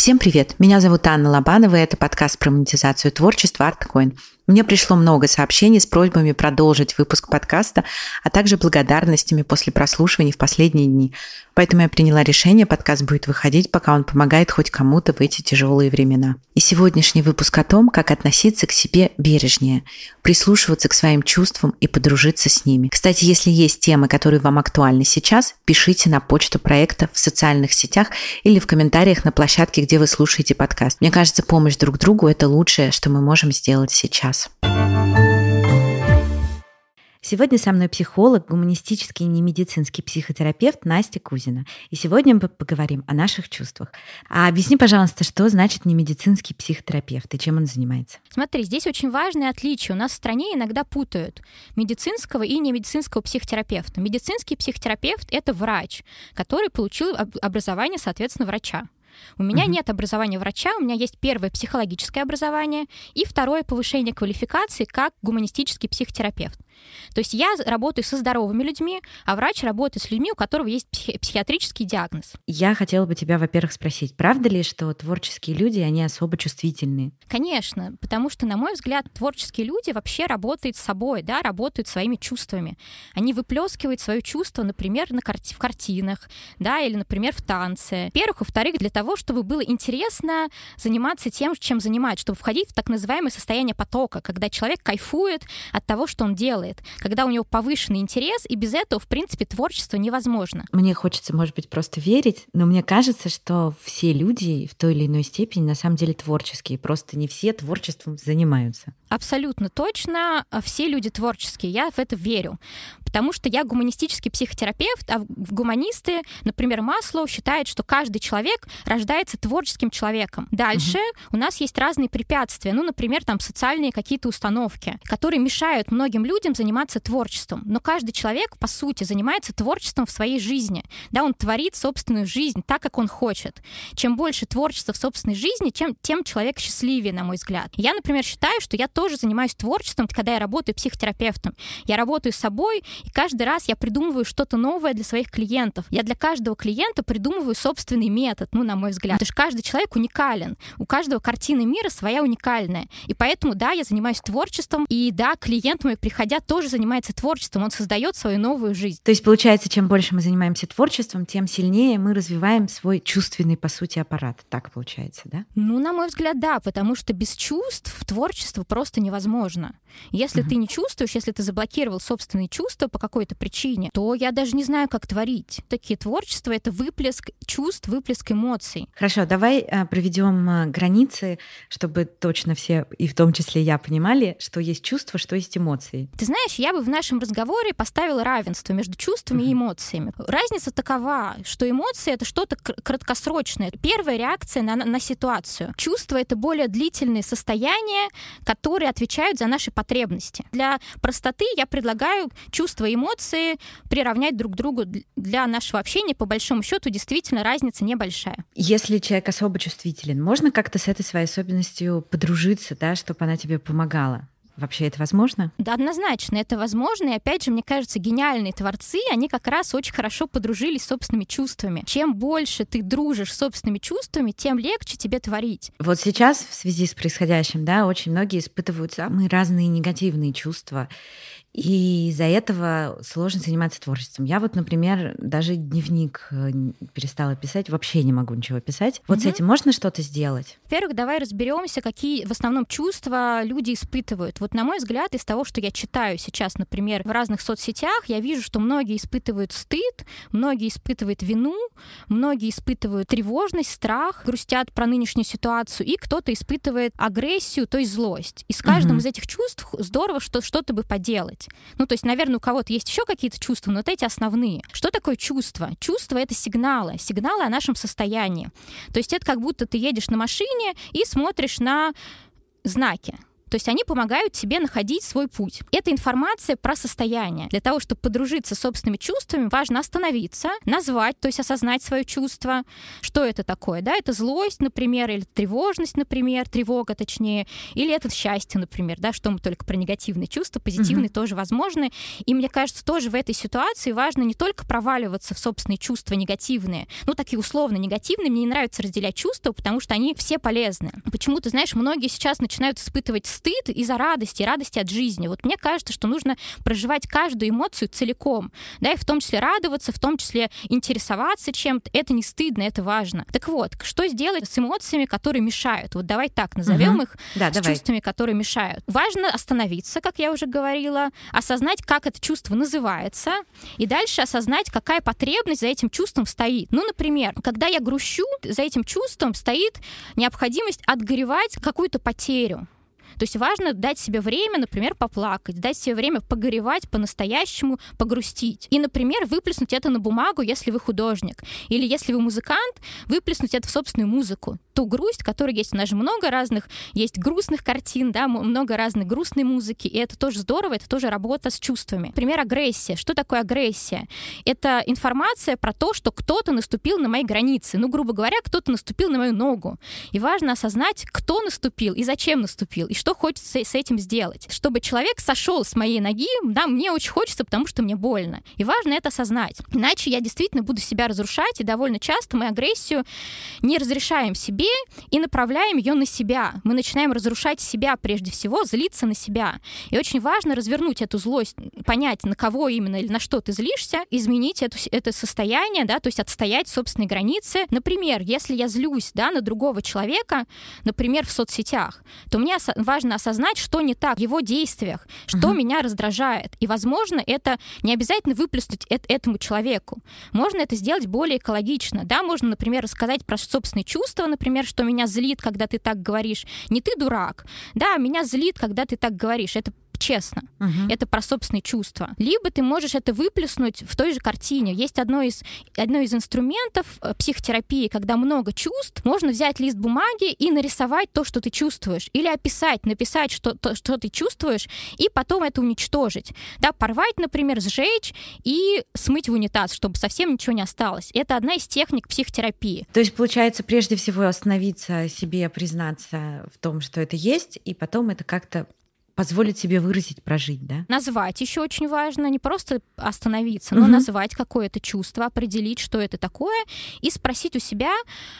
Всем привет! Меня зовут Анна Лобанова, и это подкаст про монетизацию творчества ArtCoin. Мне пришло много сообщений с просьбами продолжить выпуск подкаста, а также благодарностями после прослушивания в последние дни. Поэтому я приняла решение, подкаст будет выходить, пока он помогает хоть кому-то в эти тяжелые времена. И сегодняшний выпуск о том, как относиться к себе бережнее, прислушиваться к своим чувствам и подружиться с ними. Кстати, если есть темы, которые вам актуальны сейчас, пишите на почту проекта в социальных сетях или в комментариях на площадке, где вы слушаете подкаст. Мне кажется, помощь друг другу – это лучшее, что мы можем сделать сейчас. Сегодня со мной психолог, гуманистический и немедицинский психотерапевт Настя Кузина. И сегодня мы поговорим о наших чувствах. А объясни, пожалуйста, что значит немедицинский психотерапевт и чем он занимается? Смотри, здесь очень важное отличие. У нас в стране иногда путают медицинского и немедицинского психотерапевта. Медицинский психотерапевт — это врач, который получил образование, соответственно, врача. У меня угу. нет образования врача, у меня есть первое психологическое образование и второе повышение квалификации как гуманистический психотерапевт. То есть я работаю со здоровыми людьми, а врач работает с людьми, у которых есть психи- психиатрический диагноз. Я хотела бы тебя, во-первых, спросить, правда ли, что творческие люди, они особо чувствительны? Конечно, потому что, на мой взгляд, творческие люди вообще работают с собой, да, работают своими чувствами. Они выплескивают свое чувство, например, на карти- в картинах, да, или, например, в танце. Во-первых, во-вторых, для того, чтобы было интересно заниматься тем, чем занимается, чтобы входить в так называемое состояние потока, когда человек кайфует от того, что он делает делает, когда у него повышенный интерес, и без этого, в принципе, творчество невозможно. Мне хочется, может быть, просто верить, но мне кажется, что все люди в той или иной степени на самом деле творческие, просто не все творчеством занимаются. Абсолютно точно. Все люди творческие. Я в это верю. Потому что я гуманистический психотерапевт, а гуманисты, например, Маслоу считает, что каждый человек рождается творческим человеком. Дальше угу. у нас есть разные препятствия. Ну, например, там социальные какие-то установки, которые мешают многим людям заниматься творчеством. Но каждый человек, по сути, занимается творчеством в своей жизни. Да, он творит собственную жизнь так, как он хочет. Чем больше творчества в собственной жизни, чем, тем человек счастливее, на мой взгляд. Я, например, считаю, что я тоже занимаюсь творчеством, когда я работаю психотерапевтом. Я работаю с собой, и каждый раз я придумываю что-то новое для своих клиентов. Я для каждого клиента придумываю собственный метод, ну, на мой взгляд. Потому что каждый человек уникален. У каждого картины мира своя уникальная. И поэтому, да, я занимаюсь творчеством, и да, клиент мой, приходя, тоже занимается творчеством. Он создает свою новую жизнь. То есть, получается, чем больше мы занимаемся творчеством, тем сильнее мы развиваем свой чувственный, по сути, аппарат. Так получается, да? Ну, на мой взгляд, да, потому что без чувств творчество просто невозможно. Если uh-huh. ты не чувствуешь, если ты заблокировал собственные чувства по какой-то причине, то я даже не знаю, как творить. Такие творчества — это выплеск чувств, выплеск эмоций. Хорошо, давай а, проведем а, границы, чтобы точно все, и в том числе я, понимали, что есть чувства, что есть эмоции. Ты знаешь, я бы в нашем разговоре поставила равенство между чувствами uh-huh. и эмоциями. Разница такова, что эмоции — это что-то краткосрочное. Первая реакция на, на ситуацию. Чувство — это более длительные состояния, которые отвечают за наши потребности. Для простоты я предлагаю чувства и эмоции приравнять друг к другу для нашего общения. По большому счету, действительно, разница небольшая. Если человек особо чувствителен, можно как-то с этой своей особенностью подружиться, да, чтобы она тебе помогала? Вообще это возможно? Да, однозначно, это возможно. И опять же, мне кажется, гениальные творцы, они как раз очень хорошо подружились с собственными чувствами. Чем больше ты дружишь с собственными чувствами, тем легче тебе творить. Вот сейчас в связи с происходящим, да, очень многие испытывают самые разные негативные чувства. И из-за этого сложно заниматься творчеством. Я вот, например, даже дневник э, перестала писать, вообще не могу ничего писать. Вот угу. с этим можно что-то сделать? Во-первых, давай разберемся, какие в основном чувства люди испытывают. Вот, на мой взгляд, из того, что я читаю сейчас, например, в разных соцсетях, я вижу, что многие испытывают стыд, многие испытывают вину, многие испытывают тревожность, страх, грустят про нынешнюю ситуацию, и кто-то испытывает агрессию, то есть злость. И с каждым угу. из этих чувств здорово что что-то бы поделать делать. Ну, то есть, наверное, у кого-то есть еще какие-то чувства, но вот эти основные. Что такое чувство? Чувство — это сигналы, сигналы о нашем состоянии. То есть это как будто ты едешь на машине и смотришь на знаки То есть они помогают тебе находить свой путь. Это информация про состояние. Для того, чтобы подружиться с собственными чувствами, важно остановиться, назвать, то есть осознать свое чувство. Что это такое? Да, это злость, например, или тревожность, например, тревога, точнее, или это счастье, например, да, что мы только про негативные чувства, позитивные угу. тоже возможны. И мне кажется, тоже в этой ситуации важно не только проваливаться в собственные чувства негативные, ну, такие условно негативные, мне не нравится разделять чувства, потому что они все полезны. Почему-то, знаешь, многие сейчас начинают испытывать стыд из-за радости, радости от жизни. Вот мне кажется, что нужно проживать каждую эмоцию целиком, да, и в том числе радоваться, в том числе интересоваться чем-то. Это не стыдно, это важно. Так вот, что сделать с эмоциями, которые мешают? Вот давай так назовем угу. их, да, с давай. чувствами, которые мешают. Важно остановиться, как я уже говорила, осознать, как это чувство называется, и дальше осознать, какая потребность за этим чувством стоит. Ну, например, когда я грущу, за этим чувством стоит необходимость отгоревать какую-то потерю. То есть важно дать себе время, например, поплакать, дать себе время погоревать по-настоящему, погрустить. И, например, выплеснуть это на бумагу, если вы художник. Или если вы музыкант, выплеснуть это в собственную музыку. Ту грусть, которая есть. У нас же много разных, есть грустных картин, да, много разной грустной музыки, и это тоже здорово, это тоже работа с чувствами. Например, агрессия. Что такое агрессия? Это информация про то, что кто-то наступил на мои границы. Ну, грубо говоря, кто-то наступил на мою ногу. И важно осознать, кто наступил и зачем наступил, и что хочется с этим сделать. Чтобы человек сошел с моей ноги, да, мне очень хочется, потому что мне больно. И важно это осознать. Иначе я действительно буду себя разрушать, и довольно часто мы агрессию не разрешаем себе и направляем ее на себя. Мы начинаем разрушать себя прежде всего, злиться на себя. И очень важно развернуть эту злость, понять, на кого именно или на что ты злишься, изменить эту, это состояние, да, то есть отстоять собственные границы. Например, если я злюсь, да, на другого человека, например, в соцсетях, то мне важно осознать, что не так в его действиях, что угу. меня раздражает. И, возможно, это не обязательно выплеснуть это, этому человеку. Можно это сделать более экологично. Да, можно, например, рассказать про собственные чувства, например, что меня злит, когда ты так говоришь. Не ты дурак. Да, меня злит, когда ты так говоришь. Это честно. Угу. Это про собственные чувства. Либо ты можешь это выплеснуть в той же картине. Есть одно из, одно из инструментов э, психотерапии, когда много чувств, можно взять лист бумаги и нарисовать то, что ты чувствуешь. Или описать, написать, что, то, что ты чувствуешь, и потом это уничтожить. Да, порвать, например, сжечь и смыть в унитаз, чтобы совсем ничего не осталось. Это одна из техник психотерапии. То есть, получается, прежде всего остановиться себе, признаться в том, что это есть, и потом это как-то позволить себе выразить, прожить, да? Назвать еще очень важно, не просто остановиться, но угу. назвать какое-то чувство, определить, что это такое, и спросить у себя,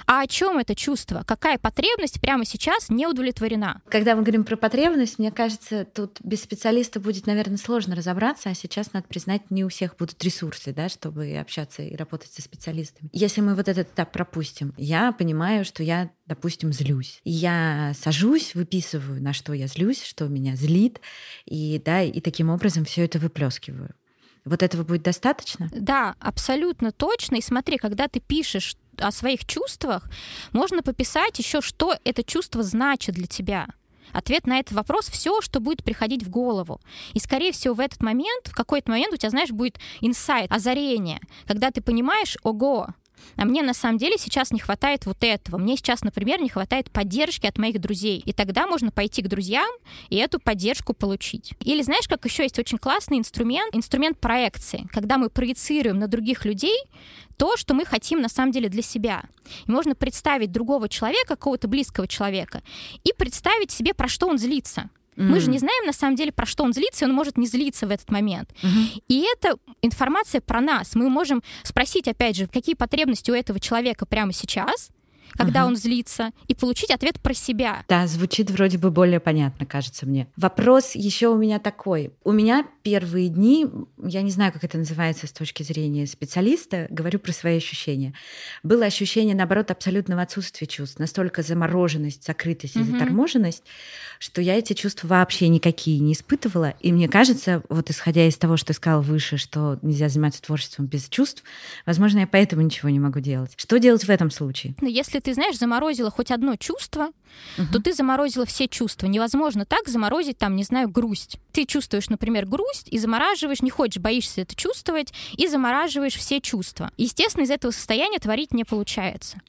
а о чем это чувство, какая потребность прямо сейчас не удовлетворена. Когда мы говорим про потребность, мне кажется, тут без специалиста будет, наверное, сложно разобраться, а сейчас, надо признать, не у всех будут ресурсы, да, чтобы общаться и работать со специалистами. Если мы вот этот этап пропустим, я понимаю, что я, допустим, злюсь. Я сажусь, выписываю, на что я злюсь, что меня злит, и, да, и таким образом все это выплескиваю. Вот этого будет достаточно? Да, абсолютно точно. И смотри, когда ты пишешь о своих чувствах, можно пописать еще, что это чувство значит для тебя. Ответ на этот вопрос все, что будет приходить в голову. И, скорее всего, в этот момент, в какой-то момент у тебя, знаешь, будет инсайт, озарение, когда ты понимаешь, ого, а мне на самом деле сейчас не хватает вот этого. Мне сейчас, например, не хватает поддержки от моих друзей. И тогда можно пойти к друзьям и эту поддержку получить. Или знаешь, как еще есть очень классный инструмент, инструмент проекции, когда мы проецируем на других людей то, что мы хотим на самом деле для себя. И можно представить другого человека, какого-то близкого человека, и представить себе, про что он злится. Mm. Мы же не знаем на самом деле, про что он злится, и он может не злиться в этот момент. Mm-hmm. И это информация про нас. Мы можем спросить, опять же, какие потребности у этого человека прямо сейчас, когда угу. он злится, и получить ответ про себя. Да, звучит вроде бы более понятно, кажется мне. Вопрос еще у меня такой. У меня первые дни, я не знаю, как это называется с точки зрения специалиста, говорю про свои ощущения. Было ощущение, наоборот, абсолютного отсутствия чувств, настолько замороженность, закрытость и заторможенность, что я эти чувства вообще никакие не испытывала. И мне кажется, вот исходя из того, что я сказала выше, что нельзя заниматься творчеством без чувств, возможно, я поэтому ничего не могу делать. Что делать в этом случае? Ну, если если ты, знаешь, заморозила хоть одно чувство, угу. то ты заморозила все чувства. Невозможно так заморозить, там, не знаю, грусть. Ты чувствуешь, например, грусть и замораживаешь, не хочешь, боишься это чувствовать, и замораживаешь все чувства. Естественно, из этого состояния творить не получается.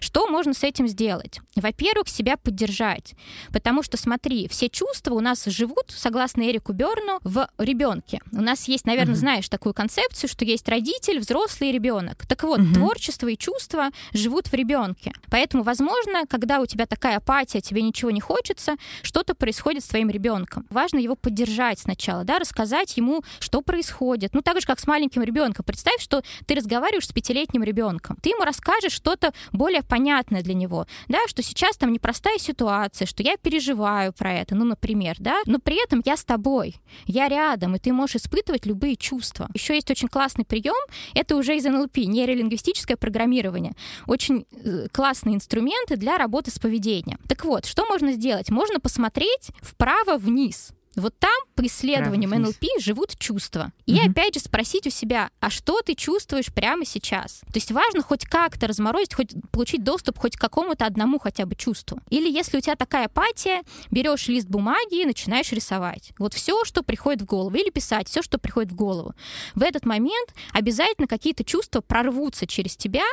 Что можно с этим сделать? Во-первых, себя поддержать. Потому что, смотри, все чувства у нас живут, согласно Эрику Берну, в ребенке. У нас есть, наверное, угу. знаешь такую концепцию, что есть родитель, взрослый и ребенок. Так вот, угу. творчество и чувства живут в ребенке. Поэтому, возможно, когда у тебя такая апатия, тебе ничего не хочется, что-то происходит с твоим ребенком. Важно его поддержать сначала, да, рассказать ему, что происходит. Ну, так же, как с маленьким ребенком. Представь, что ты разговариваешь с пятилетним ребенком. Ты ему расскажешь что-то более понятное для него, да, что сейчас там непростая ситуация, что я переживаю про это, ну, например, да, но при этом я с тобой, я рядом, и ты можешь испытывать любые чувства. Еще есть очень классный прием, это уже из НЛП, нейролингвистическое программирование. Очень э, классные инструменты для работы с поведением. Так вот, что можно сделать? Можно посмотреть вправо-вниз. Вот там, по исследованиям НЛП, живут чувства. И угу. опять же спросить у себя, а что ты чувствуешь прямо сейчас? То есть важно хоть как-то разморозить, хоть получить доступ хоть к какому-то одному хотя бы чувству. Или если у тебя такая апатия, берешь лист бумаги и начинаешь рисовать. Вот все, что приходит в голову. Или писать все, что приходит в голову. В этот момент обязательно какие-то чувства прорвутся через тебя,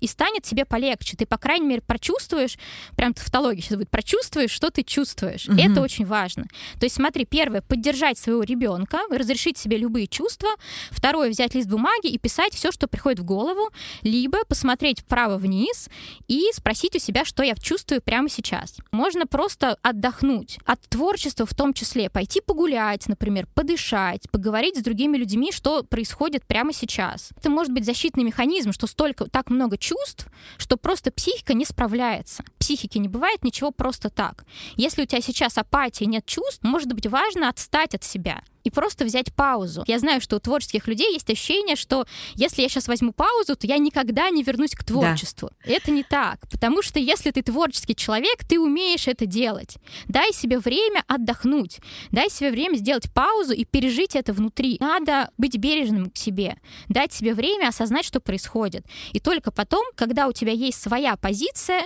и станет тебе полегче. Ты, по крайней мере, прочувствуешь, прям тавтология сейчас будет, прочувствуешь, что ты чувствуешь. Угу. Это очень важно. То есть смотри, первое, поддержать своего ребенка, разрешить себе любые чувства. Второе, взять лист бумаги и писать все, что приходит в голову, либо посмотреть вправо-вниз и спросить у себя, что я чувствую прямо сейчас. Можно просто отдохнуть от творчества в том числе, пойти погулять, например, подышать, поговорить с другими людьми, что происходит прямо сейчас. Это может быть защитный механизм, что столько, так много много чувств, что просто психика не справляется. Психики не бывает ничего просто так. Если у тебя сейчас апатия, нет чувств, может быть важно отстать от себя и просто взять паузу. Я знаю, что у творческих людей есть ощущение, что если я сейчас возьму паузу, то я никогда не вернусь к творчеству. Да. Это не так, потому что если ты творческий человек, ты умеешь это делать. Дай себе время отдохнуть, дай себе время сделать паузу и пережить это внутри. Надо быть бережным к себе, дать себе время осознать, что происходит. И только потом, когда у тебя есть своя позиция,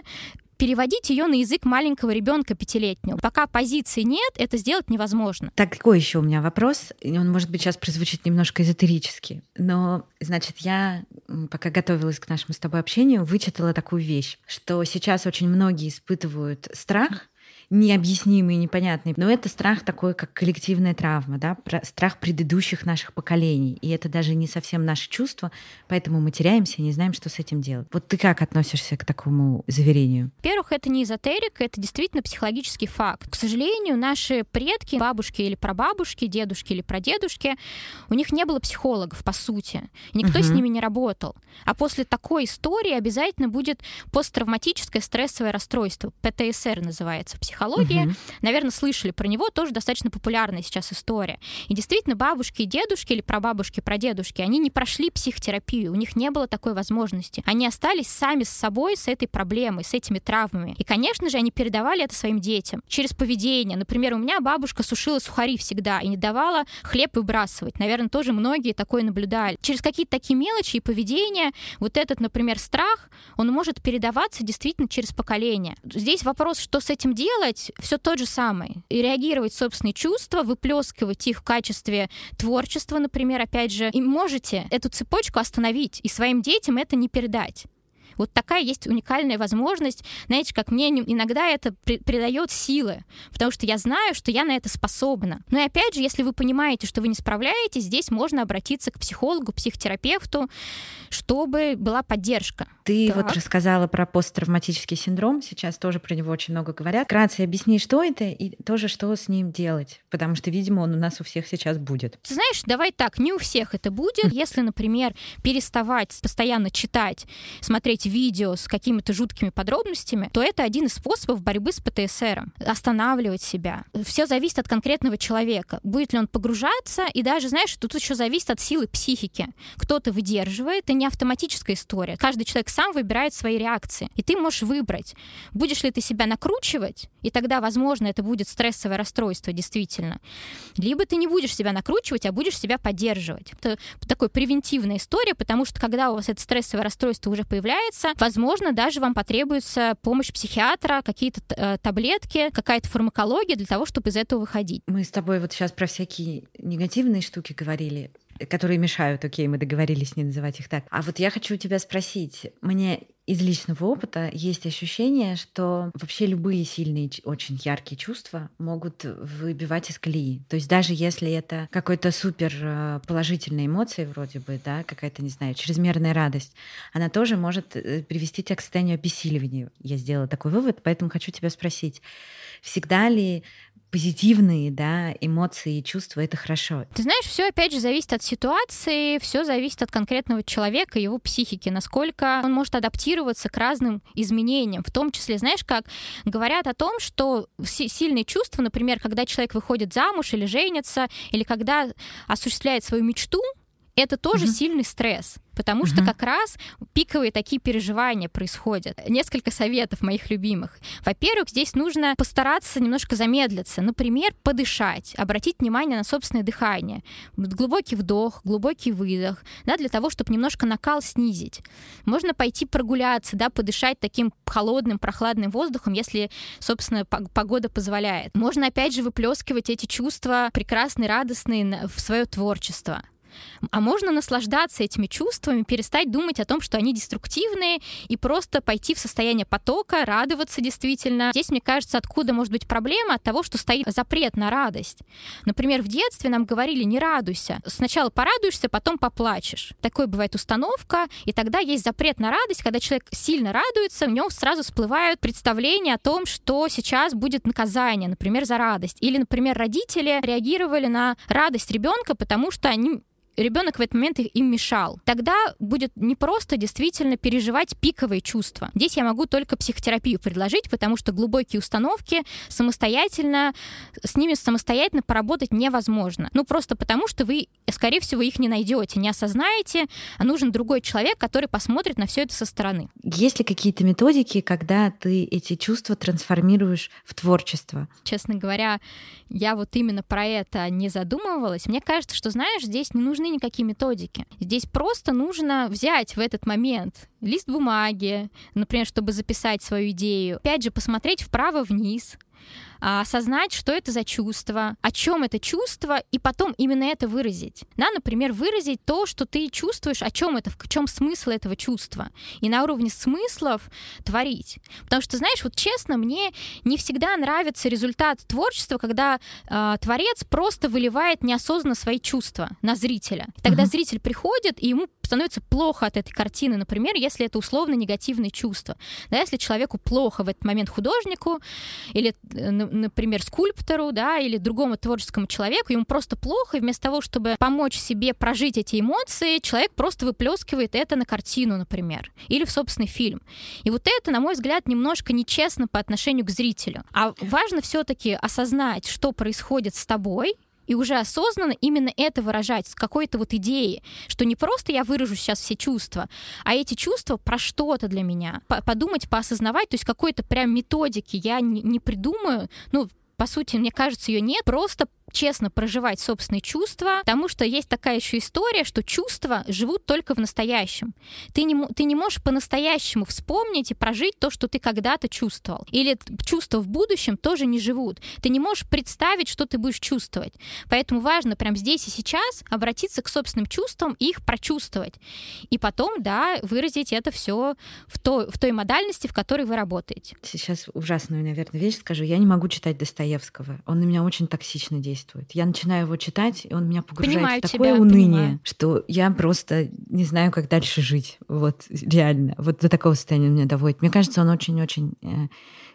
переводить ее на язык маленького ребенка пятилетнего. Пока позиции нет, это сделать невозможно. Так, какой еще у меня вопрос? Он, может быть, сейчас прозвучит немножко эзотерически. Но, значит, я, пока готовилась к нашему с тобой общению, вычитала такую вещь, что сейчас очень многие испытывают страх необъяснимый непонятный. Но это страх такой, как коллективная травма, да, страх предыдущих наших поколений. И это даже не совсем наше чувство, поэтому мы теряемся и не знаем, что с этим делать. Вот ты как относишься к такому заверению? Во-первых, это не эзотерика, это действительно психологический факт. К сожалению, наши предки, бабушки или прабабушки, дедушки или прадедушки, у них не было психологов, по сути. Никто угу. с ними не работал. А после такой истории обязательно будет посттравматическое стрессовое расстройство. ПТСР называется в психологии. Угу. Наверное, слышали про него, тоже достаточно популярная сейчас история. И действительно, бабушки и дедушки или прабабушки, прадедушки, они не прошли психотерапию, у них не было такой возможности. Они остались сами с собой, с этой проблемой, с этими травмами. И, конечно же, они передавали это своим детям через поведение. Например, у меня бабушка сушила сухари всегда и не давала хлеб выбрасывать. Наверное, тоже многие такое наблюдали. Через какие-то такие мелочи и поведение, вот этот, например, страх, он может передаваться действительно через поколение. Здесь вопрос, что с этим делать, делать все тот же самый. И реагировать собственные чувства, выплескивать их в качестве творчества, например, опять же. И можете эту цепочку остановить и своим детям это не передать. Вот такая есть уникальная возможность. Знаете, как мне иногда это при придает силы, потому что я знаю, что я на это способна. Но и опять же, если вы понимаете, что вы не справляетесь, здесь можно обратиться к психологу, психотерапевту, чтобы была поддержка. Ты так. вот рассказала про посттравматический синдром, сейчас тоже про него очень много говорят. Вкратце объясни, что это и тоже, что с ним делать, потому что, видимо, он у нас у всех сейчас будет. Ты знаешь, давай так, не у всех это будет. Если, например, переставать постоянно читать, смотреть видео с какими-то жуткими подробностями, то это один из способов борьбы с ПТСР. Останавливать себя. Все зависит от конкретного человека. Будет ли он погружаться, и даже, знаешь, тут еще зависит от силы психики. Кто-то выдерживает, это не автоматическая история. Каждый человек сам выбирает свои реакции. И ты можешь выбрать, будешь ли ты себя накручивать, и тогда, возможно, это будет стрессовое расстройство действительно. Либо ты не будешь себя накручивать, а будешь себя поддерживать. Это такая превентивная история, потому что когда у вас это стрессовое расстройство уже появляется, справляется, возможно, даже вам потребуется помощь психиатра, какие-то э, таблетки, какая-то фармакология для того, чтобы из этого выходить. Мы с тобой вот сейчас про всякие негативные штуки говорили которые мешают, окей, мы договорились не называть их так. А вот я хочу у тебя спросить, мне из личного опыта есть ощущение, что вообще любые сильные, очень яркие чувства могут выбивать из колеи. То есть даже если это какой-то супер э, положительная эмоция вроде бы, да, какая-то, не знаю, чрезмерная радость, она тоже может э, привести тебя к состоянию обессиливания. Я сделала такой вывод, поэтому хочу тебя спросить, всегда ли позитивные, да, эмоции и чувства, это хорошо. Ты знаешь, все опять же зависит от ситуации, все зависит от конкретного человека, его психики, насколько он может адаптироваться к разным изменениям. В том числе, знаешь, как говорят о том, что сильные чувства, например, когда человек выходит замуж или женится, или когда осуществляет свою мечту, это тоже угу. сильный стресс, потому что как раз пиковые такие переживания происходят. Несколько советов моих любимых. Во-первых, здесь нужно постараться немножко замедлиться. Например, подышать, обратить внимание на собственное дыхание. Глубокий вдох, глубокий выдох, да, для того, чтобы немножко накал снизить. Можно пойти прогуляться, да, подышать таким холодным, прохладным воздухом, если, собственно, погода позволяет. Можно, опять же, выплескивать эти чувства прекрасные, радостные в свое творчество. А можно наслаждаться этими чувствами, перестать думать о том, что они деструктивные, и просто пойти в состояние потока, радоваться действительно. Здесь, мне кажется, откуда может быть проблема от того, что стоит запрет на радость. Например, в детстве нам говорили «не радуйся». Сначала порадуешься, потом поплачешь. Такой бывает установка, и тогда есть запрет на радость, когда человек сильно радуется, у него сразу всплывают представления о том, что сейчас будет наказание, например, за радость. Или, например, родители реагировали на радость ребенка, потому что они ребенок в этот момент им мешал. Тогда будет не просто действительно переживать пиковые чувства. Здесь я могу только психотерапию предложить, потому что глубокие установки самостоятельно, с ними самостоятельно поработать невозможно. Ну, просто потому что вы, скорее всего, их не найдете, не осознаете, а нужен другой человек, который посмотрит на все это со стороны. Есть ли какие-то методики, когда ты эти чувства трансформируешь в творчество? Честно говоря, я вот именно про это не задумывалась. Мне кажется, что, знаешь, здесь не нужны никакие методики. Здесь просто нужно взять в этот момент лист бумаги, например, чтобы записать свою идею. Опять же, посмотреть вправо-вниз, осознать, что это за чувство, о чем это чувство, и потом именно это выразить. Да, например, выразить то, что ты чувствуешь, о чем это, в чем смысл этого чувства. И на уровне смыслов творить. Потому что, знаешь, вот честно, мне не всегда нравится результат творчества, когда э, творец просто выливает неосознанно свои чувства на зрителя. И тогда uh-huh. зритель приходит, и ему становится плохо от этой картины, например, если это условно негативные чувства. Да, если человеку плохо в этот момент художнику или, э, например, скульптору, да, или другому творческому человеку, ему просто плохо, и вместо того, чтобы помочь себе прожить эти эмоции, человек просто выплескивает это на картину, например, или в собственный фильм. И вот это, на мой взгляд, немножко нечестно по отношению к зрителю. А важно все-таки осознать, что происходит с тобой, и уже осознанно именно это выражать с какой-то вот идеей, что не просто я выражу сейчас все чувства, а эти чувства про что-то для меня. Подумать, поосознавать, то есть какой-то прям методики я не, не придумаю, ну, по сути, мне кажется, ее нет, просто честно проживать собственные чувства, потому что есть такая еще история, что чувства живут только в настоящем. Ты не, ты не можешь по-настоящему вспомнить и прожить то, что ты когда-то чувствовал. Или чувства в будущем тоже не живут. Ты не можешь представить, что ты будешь чувствовать. Поэтому важно прямо здесь и сейчас обратиться к собственным чувствам и их прочувствовать. И потом, да, выразить это все в той, в той модальности, в которой вы работаете. Сейчас ужасную, наверное, вещь скажу. Я не могу читать Достоевского. Он на меня очень токсично действует действует. Я начинаю его читать, и он меня погружает понимаю в такое тебя, уныние, понимаю. что я просто не знаю, как дальше жить. Вот реально. Вот до такого состояния меня доводит. Мне кажется, он очень-очень э,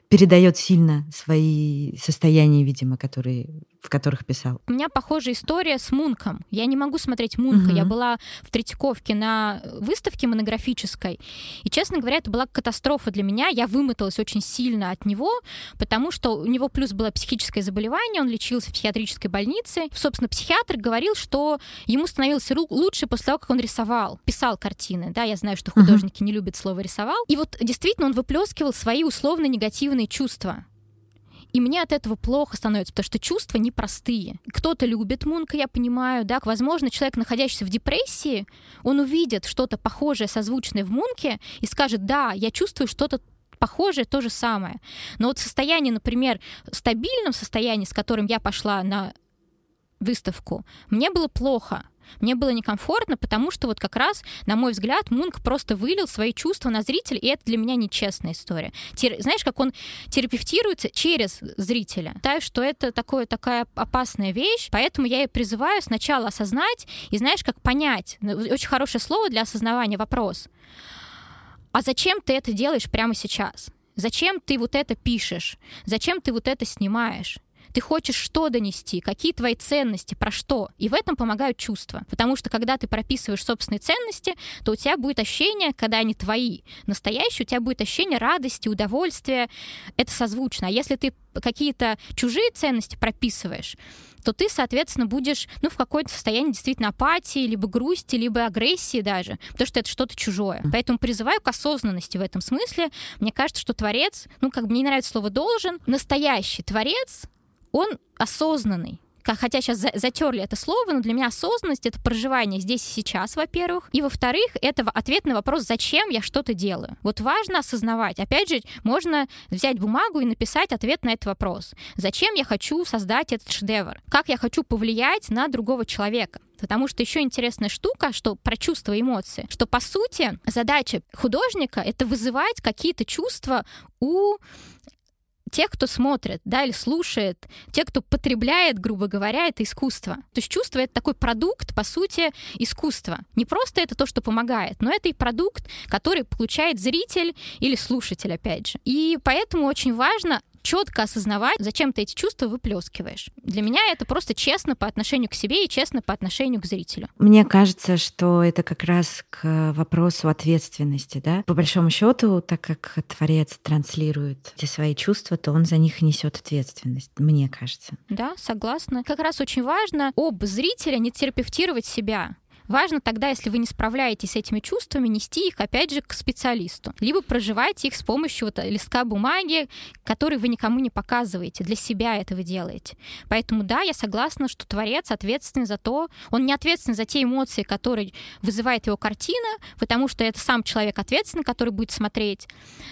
передает сильно свои состояния, видимо, которые в которых писал. У меня похожая история с Мунком. Я не могу смотреть Мунка. Угу. Я была в Третьяковке на выставке монографической. И, честно говоря, это была катастрофа для меня. Я вымоталась очень сильно от него, потому что у него плюс было психическое заболевание, он лечился в психиатрической больнице. Собственно, психиатр говорил, что ему становилось лучше после того, как он рисовал, писал картины. Да, я знаю, что художники угу. не любят слово рисовал. И вот действительно он выплескивал свои условно негативные чувства. И мне от этого плохо становится, потому что чувства непростые. Кто-то любит Мунка, я понимаю, да, возможно, человек, находящийся в депрессии, он увидит что-то похожее, созвучное в Мунке и скажет, да, я чувствую что-то похожее, то же самое. Но вот состояние, например, стабильном состоянии, с которым я пошла на выставку, мне было плохо. Мне было некомфортно, потому что вот как раз, на мой взгляд, Мунк просто вылил свои чувства на зрителя, и это для меня нечестная история. Тер... Знаешь, как он терапевтируется через зрителя? Считаю, что это такое, такая опасная вещь, поэтому я и призываю сначала осознать и, знаешь, как понять. Ну, очень хорошее слово для осознавания вопрос. А зачем ты это делаешь прямо сейчас? Зачем ты вот это пишешь? Зачем ты вот это снимаешь? Ты хочешь что донести, какие твои ценности, про что. И в этом помогают чувства. Потому что когда ты прописываешь собственные ценности, то у тебя будет ощущение, когда они твои, настоящие, у тебя будет ощущение радости, удовольствия. Это созвучно. А если ты какие-то чужие ценности прописываешь, то ты, соответственно, будешь ну, в какой-то состоянии действительно апатии, либо грусти, либо агрессии даже, потому что это что-то чужое. Поэтому призываю к осознанности в этом смысле. Мне кажется, что творец, ну, как бы мне не нравится слово «должен», настоящий творец, он осознанный хотя сейчас затерли это слово, но для меня осознанность — это проживание здесь и сейчас, во-первых. И, во-вторых, это ответ на вопрос, зачем я что-то делаю. Вот важно осознавать. Опять же, можно взять бумагу и написать ответ на этот вопрос. Зачем я хочу создать этот шедевр? Как я хочу повлиять на другого человека? Потому что еще интересная штука, что про чувства и эмоции, что по сути задача художника — это вызывать какие-то чувства у тех, кто смотрит, да, или слушает, те, кто потребляет, грубо говоря, это искусство. То есть чувство — это такой продукт, по сути, искусства. Не просто это то, что помогает, но это и продукт, который получает зритель или слушатель, опять же. И поэтому очень важно четко осознавать, зачем ты эти чувства выплескиваешь. Для меня это просто честно по отношению к себе и честно по отношению к зрителю. Мне кажется, что это как раз к вопросу ответственности, да. По большому счету, так как творец транслирует эти свои чувства, то он за них несет ответственность, мне кажется. Да, согласна. Как раз очень важно об зрителя не терапевтировать себя. Важно тогда, если вы не справляетесь с этими чувствами, нести их, опять же, к специалисту. Либо проживать их с помощью вот листка бумаги, который вы никому не показываете, для себя это вы делаете. Поэтому да, я согласна, что творец ответственен за то, он не ответственен за те эмоции, которые вызывает его картина, потому что это сам человек ответственный, который будет смотреть,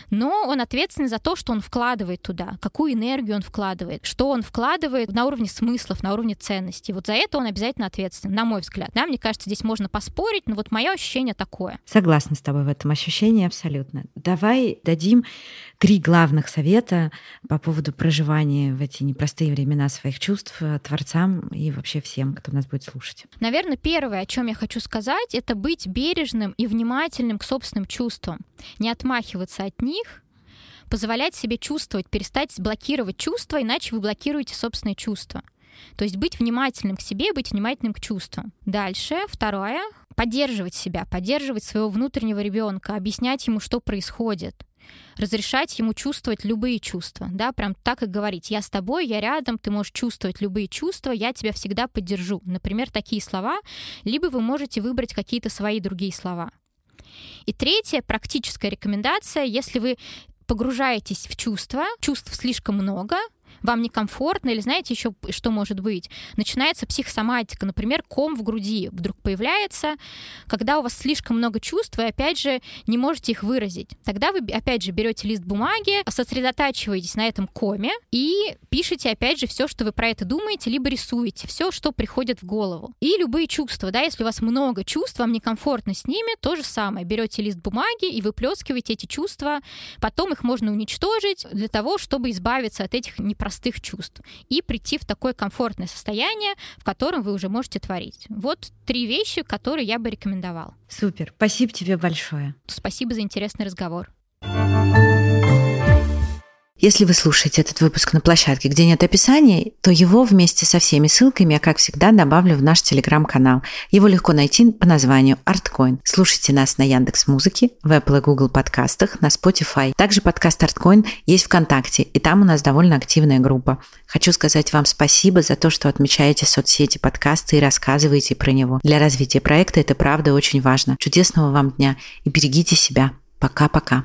но он ответственен за то, что он вкладывает туда, какую энергию он вкладывает, что он вкладывает на уровне смыслов, на уровне ценностей. Вот за это он обязательно ответственен, на мой взгляд. Да, мне кажется, здесь можно поспорить, но вот мое ощущение такое. Согласна с тобой в этом ощущении абсолютно. Давай дадим три главных совета по поводу проживания в эти непростые времена своих чувств творцам и вообще всем, кто нас будет слушать. Наверное, первое, о чем я хочу сказать, это быть бережным и внимательным к собственным чувствам, не отмахиваться от них, позволять себе чувствовать, перестать блокировать чувства, иначе вы блокируете собственные чувства. То есть быть внимательным к себе, быть внимательным к чувствам. Дальше, второе, поддерживать себя, поддерживать своего внутреннего ребенка, объяснять ему, что происходит, разрешать ему чувствовать любые чувства, да, прям так и говорить, я с тобой, я рядом, ты можешь чувствовать любые чувства, я тебя всегда поддержу. Например, такие слова, либо вы можете выбрать какие-то свои другие слова. И третья практическая рекомендация, если вы погружаетесь в чувства, чувств слишком много, вам некомфортно, или знаете еще, что может быть? Начинается психосоматика, например, ком в груди вдруг появляется, когда у вас слишком много чувств, вы, опять же, не можете их выразить. Тогда вы, опять же, берете лист бумаги, сосредотачиваетесь на этом коме и пишете, опять же, все, что вы про это думаете, либо рисуете, все, что приходит в голову. И любые чувства, да, если у вас много чувств, вам некомфортно с ними, то же самое. Берете лист бумаги и выплескиваете эти чувства, потом их можно уничтожить для того, чтобы избавиться от этих непростых простых чувств и прийти в такое комфортное состояние, в котором вы уже можете творить. Вот три вещи, которые я бы рекомендовал. Супер. Спасибо тебе большое. Спасибо за интересный разговор. Если вы слушаете этот выпуск на площадке, где нет описания, то его вместе со всеми ссылками я, как всегда, добавлю в наш телеграм-канал. Его легко найти по названию ArtCoin. Слушайте нас на Яндекс Музыке, в Apple и Google подкастах, на Spotify. Также подкаст ArtCoin есть ВКонтакте, и там у нас довольно активная группа. Хочу сказать вам спасибо за то, что отмечаете соцсети подкаста и рассказываете про него. Для развития проекта это правда очень важно. Чудесного вам дня и берегите себя. Пока-пока.